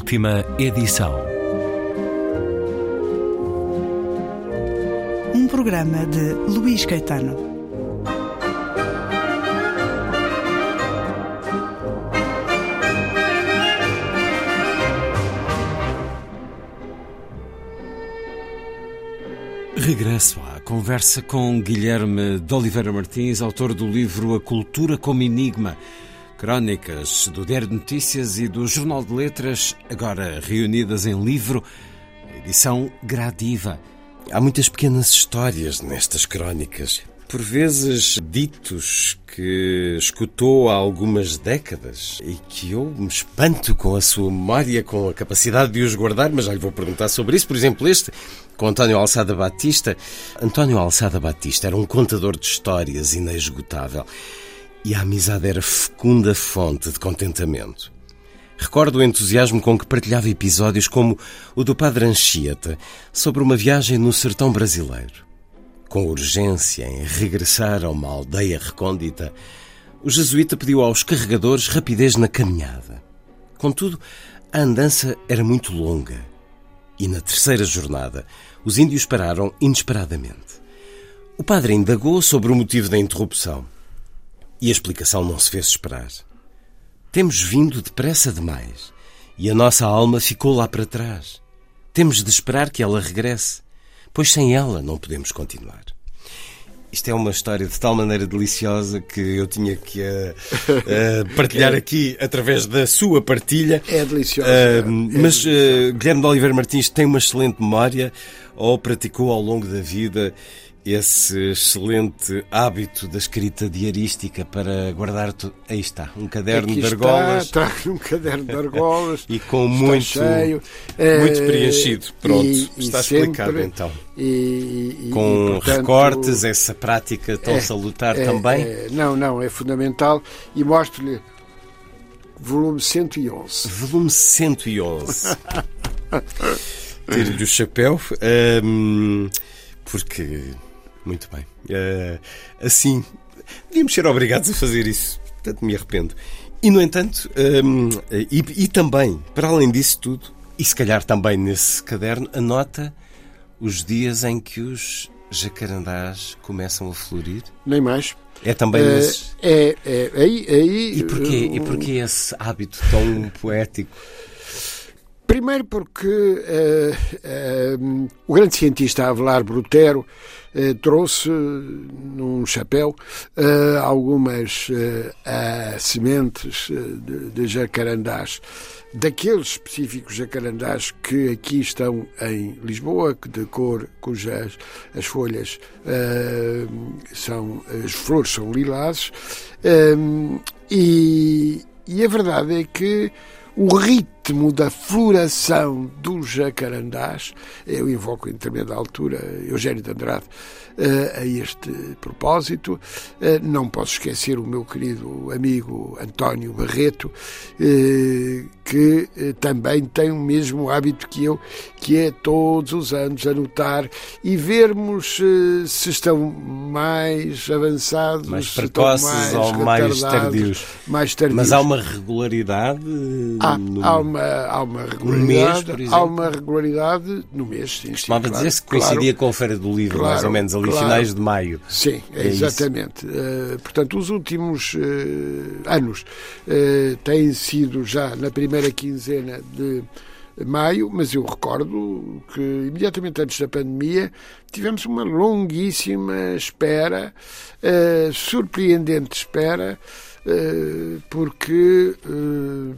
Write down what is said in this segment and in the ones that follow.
Última edição. Um programa de Luís Caetano. Regresso à conversa com Guilherme de Oliveira Martins, autor do livro A Cultura como Enigma. Crónicas do Diário de Notícias e do Jornal de Letras, agora reunidas em livro, edição gradiva. Há muitas pequenas histórias nestas crónicas, por vezes ditos que escutou há algumas décadas e que eu me espanto com a sua memória, com a capacidade de os guardar, mas já lhe vou perguntar sobre isso. Por exemplo, este, com António Alçada Batista. António Alçada Batista era um contador de histórias inesgotável e a amizade era fecunda fonte de contentamento. Recordo o entusiasmo com que partilhava episódios como o do Padre Anchieta sobre uma viagem no sertão brasileiro. Com urgência em regressar a uma aldeia recôndita, o jesuíta pediu aos carregadores rapidez na caminhada. Contudo, a andança era muito longa e na terceira jornada os índios pararam inesperadamente. O padre indagou sobre o motivo da interrupção. E a explicação não se fez esperar. Temos vindo depressa demais e a nossa alma ficou lá para trás. Temos de esperar que ela regresse, pois sem ela não podemos continuar. Isto é uma história de tal maneira deliciosa que eu tinha que uh, uh, partilhar aqui através da sua partilha. É deliciosa. Uh, mas Guilherme de Oliveira Martins tem uma excelente memória ou praticou ao longo da vida esse excelente hábito da escrita diarística para guardar tudo. Aí está, um caderno Aqui de argolas. Está, está um caderno de argolas. e com muito, cheio, muito eh, preenchido. Pronto, e- está sempre- explicado então. E, e- Com portanto, recortes, essa prática tão é, salutar é, também. é, não, não, é fundamental. E mostro-lhe volume 111. Volume 111. Tire-lhe o chapéu, hum, porque. Muito bem. Ah, assim, devíamos ser obrigados a fazer isso. Portanto, me arrependo. E, no entanto, hum, e, e também, para além disso tudo, e se calhar também nesse caderno, anota os dias em que os jacarandás começam a florir. Nem mais. É também Eh, nesses. é, é, aí, aí, E porquê, e eh, porquê esse hábito tão poético? Primeiro porque eh, eh, o grande cientista Avelar Brutero eh, trouxe num chapéu algumas sementes de, de jacarandás, daqueles específicos jacarandás que aqui estão em Lisboa, de cor cujas as folhas são as flores são eh, e, e a verdade é que o ritmo da floração dos jacarandás, eu invoco em determinada altura Eugênio de Andrade eh, a este propósito. Eh, não posso esquecer o meu querido amigo António Barreto, eh, que também tem o mesmo hábito que eu, que é todos os anos anotar e vermos se estão mais avançados, Mais precoces ou mais tardios. mais tardios. Mas há uma regularidade Há, no- há uma, há uma mês, regularidade, por há exemplo? uma regularidade no mês, sim, sim, Costumava claro, dizer-se que coincidia claro. com a Feira do Livro, mais Claro, ou menos, ali finais de maio. Sim, É exatamente. Eh, portanto, os últimos eh, anos eh, têm sido já na primeira quinzena de maio, mas eu recordo que imediatamente antes da pandemia tivemos uma longuíssima espera, eh, surpreendente espera, porque eh,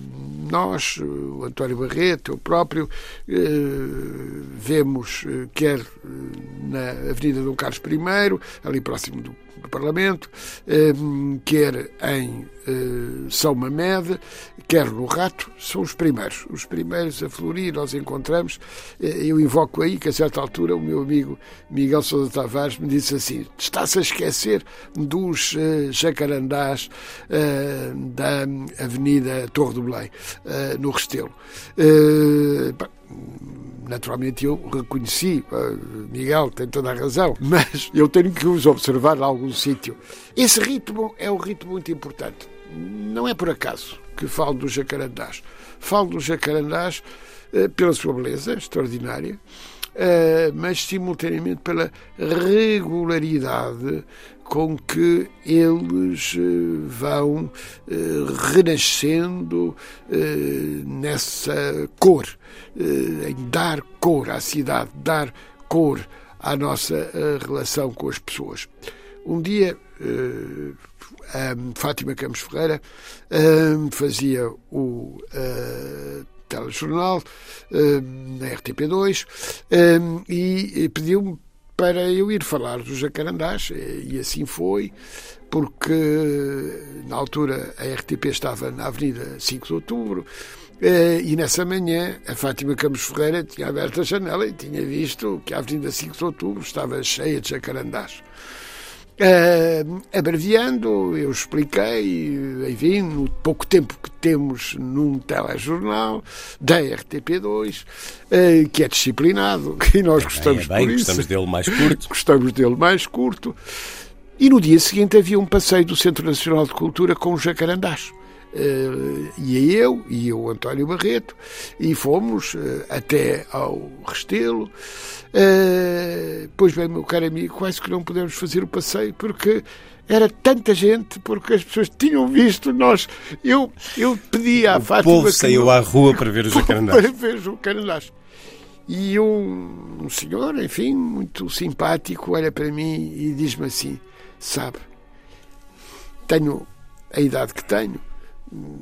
nós, o António Barreto, eu próprio, eh, vemos eh, quer eh, na Avenida Dom Carlos I, ali próximo do, Parlamento, eh, quer em eh, São Mamede, quer no Rato, são os primeiros. Os primeiros a florir, nós encontramos. Eh, eu invoco aí que a certa altura o meu amigo Miguel Sousa Tavares me disse assim: está-se a esquecer dos eh, jacarandás eh, da Avenida Torre do Belém, no Restelo. Naturalmente eu reconheci, Miguel tem toda a razão, mas eu tenho que os observar em algum sítio. Esse ritmo é um ritmo muito importante. Não é por acaso que falo dos jacarandás. Falo dos jacarandás uh, pela sua beleza extraordinária, uh, mas simultaneamente pela regularidade com que eles vão renascendo nessa cor, em dar cor à cidade, dar cor à nossa relação com as pessoas. Um dia um, Fátima Campos Ferreira um, fazia o uh, telejornal um, na RTP2 e, pediu-me para eu ir falar dos jacarandás e assim foi porque na altura a RTP estava na Avenida 5 de Outubro e nessa manhã a Fátima Campos Ferreira tinha aberto a janela e tinha visto que a Avenida 5 de Outubro estava cheia de jacarandás. Uh, abreviando, eu expliquei, enfim, no pouco tempo que temos num telejornal da RTP2, uh, que é disciplinado, e nós gostamos bem, é bem, por isso. Gostamos dele mais curto. gostamos dele mais curto. E no dia seguinte havia um passeio do Centro Nacional de Cultura com os jacarandás. Uh, ia eu e o António Barreto e fomos uh, até ao Restelo. Uh, pois bem, meu caro amigo, quase que não pudemos fazer o passeio porque era tanta gente, porque as pessoas tinham visto nós. Eu, eu pedi à o Fátima. O povo saiu à rua para ver os jacarandás. Para ver os jacarandás. E um, um senhor, enfim, muito simpático, olha para mim e diz-me assim: Sabe, tenho a idade que tenho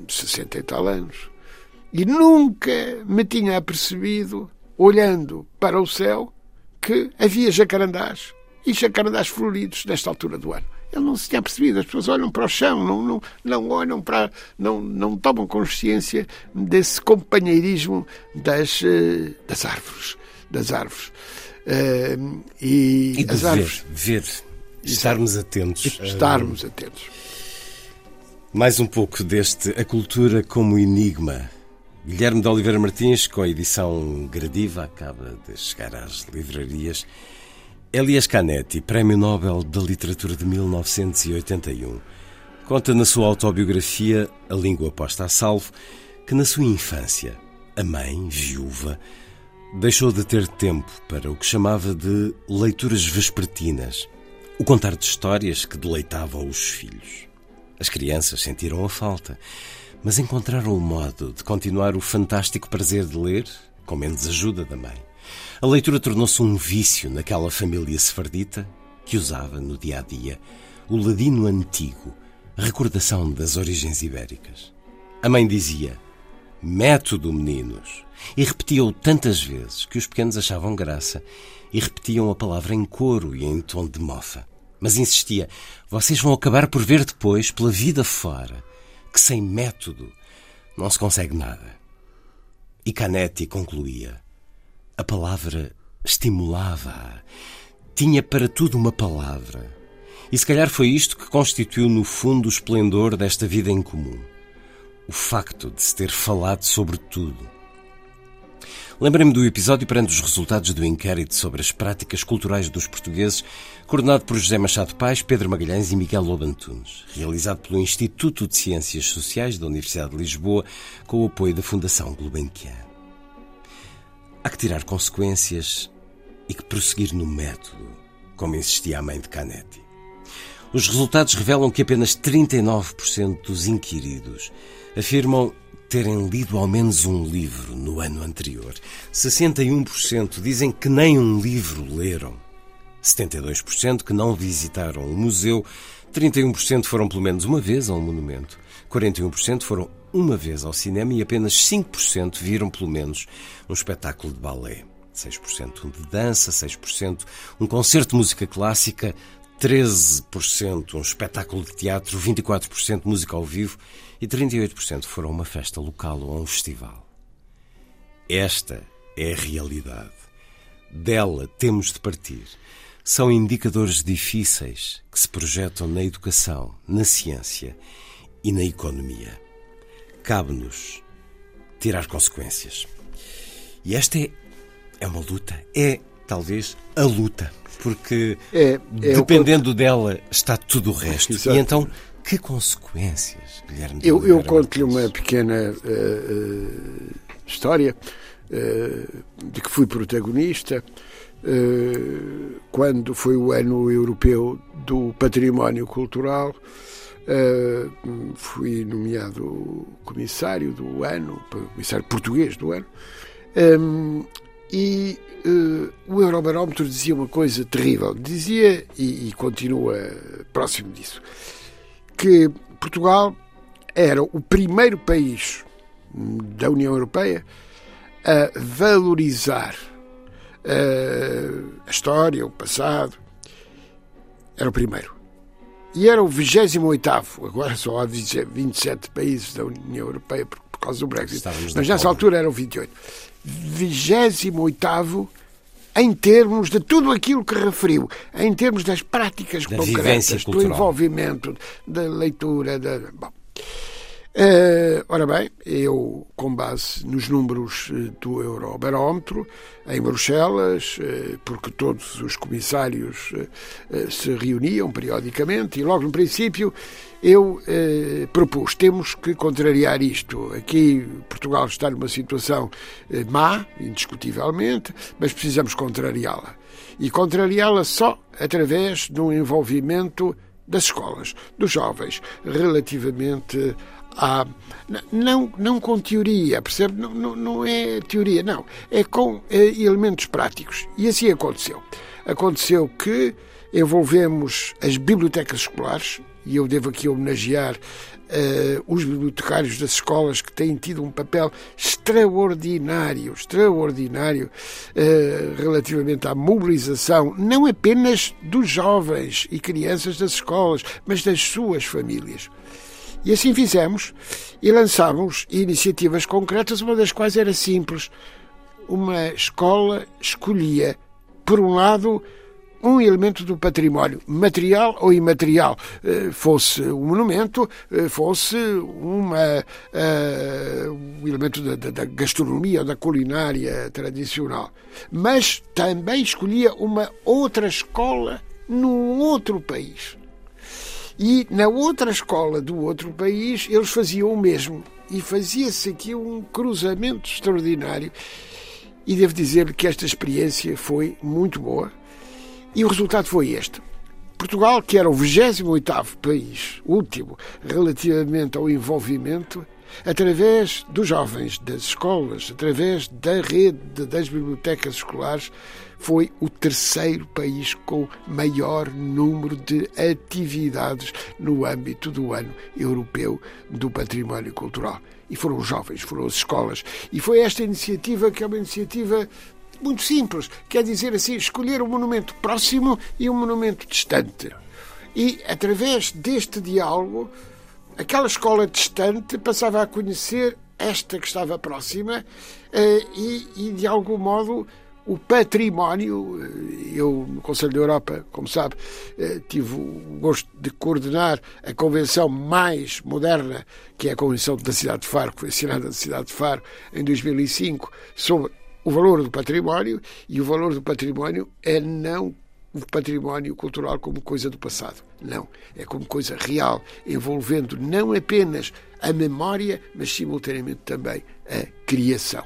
60 e tal anos, e nunca me tinha apercebido, olhando para o céu, que havia jacarandás e jacarandás floridos nesta altura do ano. Ele não se tinha percebido, as pessoas olham para o chão, não, não, não olham para. Não, não tomam consciência desse companheirismo das, eh, das árvores. Das árvores. Uh, e, e as árvores. Ver, ver estarmos atentos. Estarmos atentos. Mais um pouco deste A Cultura como Enigma. Guilherme de Oliveira Martins, com a edição gradiva, acaba de chegar às livrarias. Elias Canetti, Prémio Nobel da Literatura de 1981, conta na sua autobiografia A Língua Posta a Salvo que na sua infância, a mãe, viúva, deixou de ter tempo para o que chamava de leituras vespertinas, o contar de histórias que deleitavam os filhos. As crianças sentiram a falta, mas encontraram o modo de continuar o fantástico prazer de ler, com menos ajuda da mãe. A leitura tornou-se um vício naquela família sefardita que usava, no dia a dia, o ladino antigo, recordação das origens ibéricas. A mãe dizia: Método, meninos! E repetia-o tantas vezes que os pequenos achavam graça e repetiam a palavra em coro e em tom de mofa. Mas insistia: vocês vão acabar por ver depois, pela vida fora, que sem método não se consegue nada. E Canetti concluía: a palavra estimulava-a, tinha para tudo uma palavra. E se calhar foi isto que constituiu no fundo o esplendor desta vida em comum. O facto de se ter falado sobre tudo Lembrei-me do episódio perante os resultados do inquérito sobre as práticas culturais dos portugueses, coordenado por José Machado Pais, Pedro Magalhães e Miguel Lobantunes, realizado pelo Instituto de Ciências Sociais da Universidade de Lisboa, com o apoio da Fundação Gulbenkian. Há que tirar consequências e que prosseguir no método, como insistia a mãe de Canetti. Os resultados revelam que apenas 39% dos inquiridos afirmam terem lido ao menos um livro no ano anterior. 61% dizem que nem um livro leram. 72% que não visitaram um museu. 31% foram pelo menos uma vez a um monumento. 41% foram uma vez ao cinema e apenas 5% viram pelo menos um espetáculo de balé. 6% de dança, 6% um concerto de música clássica, 13% um espetáculo de teatro, 24% música ao vivo e 38% foram uma festa local ou a um festival. Esta é a realidade. Dela temos de partir. São indicadores difíceis que se projetam na educação, na ciência e na economia. Cabe-nos tirar consequências. E esta é, é uma luta. É, talvez, a luta porque é, é dependendo dela está tudo o resto. Exato. E então Que consequências, Guilherme? Eu, eu conto-lhe uma pequena uh, uh, história uh, de que fui protagonista quando foi o ano europeu do património cultural. fui nomeado comissário do ano, comissário português do ano, um, e uh, o Eurobarómetro dizia uma coisa terrível. Dizia, e, e continua próximo disso, que Portugal era o primeiro país da União Europeia a valorizar uh, a história, o passado. Era o primeiro. E era o 28, agora só há 27 países da União Europeia por, por causa do Brexit. Estávamos Mas nessa altura eram 28. 28 em termos de tudo aquilo que referiu, em termos das práticas da concretas, do envolvimento, da leitura. Da... Bom, Uh, ora bem, eu, com base nos números eh, do Eurobarómetro, em Bruxelas, uh, porque todos os comissários uh, se reuniam periodicamente, e logo no princípio eu propus: temos que contrariar isto. Aqui Portugal está numa situação má, indiscutivelmente, mas precisamos contrariá-la. E contrariá-la só através de um envolvimento das escolas, dos jovens, relativamente à. Não, não com teoria, percebe? Não, não, não é teoria, não. É com é, elementos práticos. E assim aconteceu. Aconteceu que envolvemos as bibliotecas escolares, e eu devo aqui homenagear uh, os bibliotecários das escolas que têm tido um papel extraordinário, extraordinário uh, relativamente à mobilização, não apenas dos jovens e crianças das escolas, mas das suas famílias. E assim fizemos e lançámos iniciativas concretas, uma das quais era simples. Uma escola escolhia, por um lado, um elemento do património, material ou imaterial, eh, fosse um monumento, eh, fosse uma, uh, um elemento da, da, gastronomia ou da culinária tradicional. Mas também escolhia uma outra escola num outro país. E na outra escola do outro país eles faziam o mesmo. E fazia-se aqui um cruzamento extraordinário. E devo dizer que esta experiência foi muito boa. E o resultado foi este. Portugal, que era o 28º país, último, relativamente ao envolvimento, através dos jovens, das escolas, através da rede das bibliotecas escolares, foi o terceiro país com maior número de atividades no âmbito do ano europeu do património cultural. E foram os jovens, foram as escolas. E foi esta iniciativa que é uma iniciativa muito simples, quer dizer assim, escolher um monumento próximo e um monumento distante. E através deste diálogo, aquela escola distante passava a conhecer esta que estava próxima eh, e, e de algum modo o património. Eh, eu, no Conselho da Europa, como sabe, eh, tive o gosto de coordenar a convenção mais moderna, que é a Convenção da Cidade de Faro, que foi assinada na Cidade de Faro em 2005, sobre o valor do património, e o valor do património é não o património cultural como coisa do passado. Não. É como coisa real, envolvendo não apenas a memória, mas simultaneamente também a criação.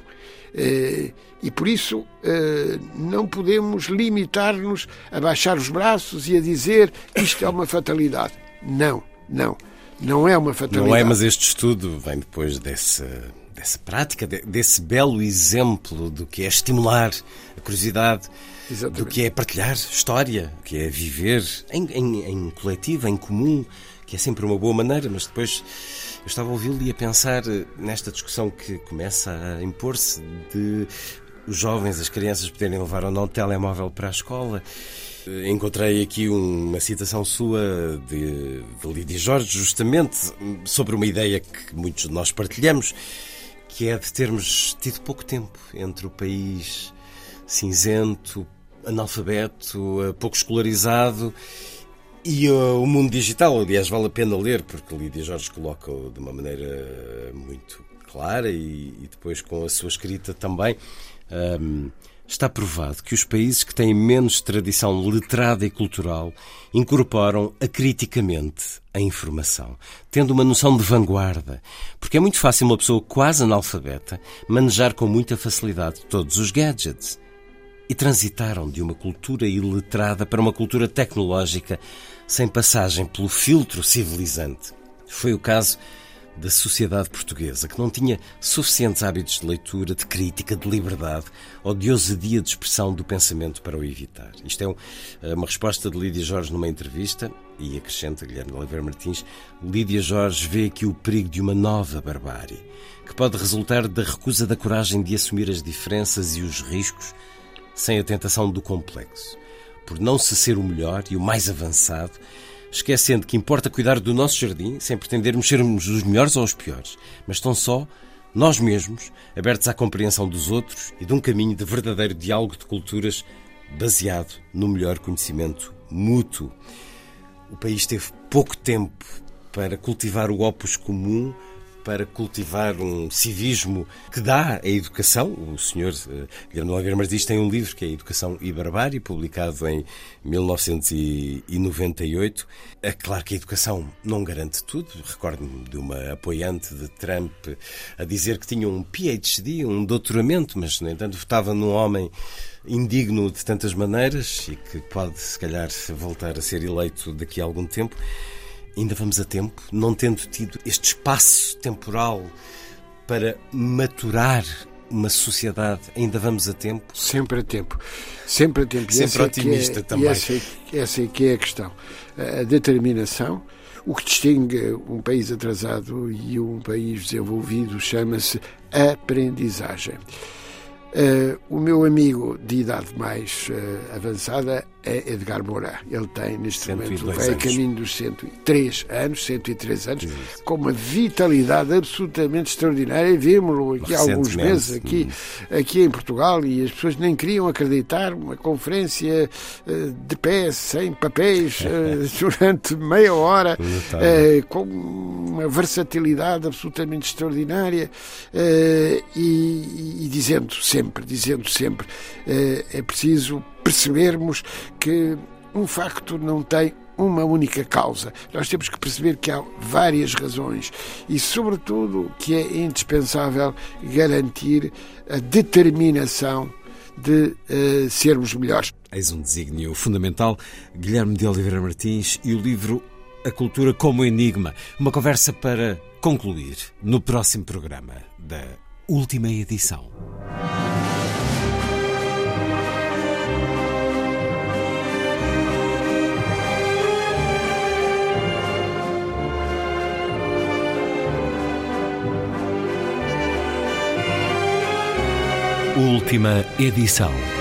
Eh, e por isso eh, não podemos limitar-nos a baixar os braços e a dizer isto é uma fatalidade. Não, não. Não é uma fatalidade. Não é, mas este estudo vem depois dessa, dessa prática, desse belo exemplo do que é estimular a curiosidade, Exatamente. do que é partilhar história, do que é viver em, em, em coletivo, em comum, que é sempre uma boa maneira, mas depois eu estava a ouvi-lo e a pensar nesta discussão que começa a impor-se de os jovens, as crianças poderem levar ou não telemóvel para a escola. Encontrei aqui uma citação sua de, de Lídia Jorge, justamente sobre uma ideia que muitos de nós partilhamos, que é de termos tido pouco tempo entre o país cinzento, analfabeto, pouco escolarizado e uh, o mundo digital. Aliás, vale a pena ler, porque Lídia Jorge coloca de uma maneira muito clara e, e depois com a sua escrita também um, Está provado que os países que têm menos tradição letrada e cultural incorporam acriticamente a informação, tendo uma noção de vanguarda, porque é muito fácil uma pessoa quase analfabeta manejar com muita facilidade todos os gadgets. E transitaram de uma cultura iletrada para uma cultura tecnológica sem passagem pelo filtro civilizante. Foi o caso da sociedade portuguesa, que não tinha suficientes hábitos de leitura, de crítica, de liberdade ou de ousadia de expressão do pensamento para o evitar. Isto é uma resposta de Lídia Jorge numa entrevista, e acrescenta Guilherme Oliveira Martins, Lídia Jorge vê aqui o perigo de uma nova barbárie, que pode resultar da recusa da coragem de assumir as diferenças e os riscos sem a tentação do complexo. Por não se ser o melhor e o mais avançado, esquecendo que importa cuidar do nosso jardim sem pretendermos sermos os melhores ou os piores, mas tão só nós mesmos, abertos à compreensão dos outros e de um caminho de verdadeiro diálogo de culturas baseado no melhor conhecimento mútuo. O país teve pouco tempo para cultivar o opus comum para cultivar um civismo que dá a educação. O senhor uh, Guilherme Oliveira Martins tem um livro que é Educação e Barbárie, publicado em 1998. É claro que a educação não garante tudo. Recordo-me de uma apoiante de Trump a dizer que tinha um PhD, um doutoramento, mas, no entanto, votava num homem indigno de tantas maneiras e que pode, se calhar, voltar a ser eleito daqui a algum tempo ainda vamos a tempo, não tendo tido este espaço temporal para maturar uma sociedade, ainda vamos a tempo? Sempre a tempo. Sempre a tempo. Sempre é otimista é, também. Essa é, essa é que é a questão. A determinação. O que distingue um país atrasado e um país desenvolvido chama-se aprendizagem. Uh, o meu amigo de idade mais uh, avançada é Edgar Moura. Ele tem, neste momento, vai a caminho dos 103 anos, 103 anos, com uma vitalidade absolutamente extraordinária. Vimos-lo aqui há alguns meses, aqui, hum. aqui em Portugal, e as pessoas nem queriam acreditar. Uma conferência uh, de pé, sem papéis, durante meia hora, com uma versatilidade absolutamente extraordinária, e, e dizendo sempre dizendo sempre, é preciso percebermos que um facto não tem uma única causa. Nós temos que perceber que há várias razões e, sobretudo, que é indispensável garantir a determinação de uh, sermos melhores. Eis um desígnio fundamental. Guilherme de Oliveira Martins e o livro A Cultura como Enigma. Uma conversa para concluir no próximo programa da última edição. Última edição.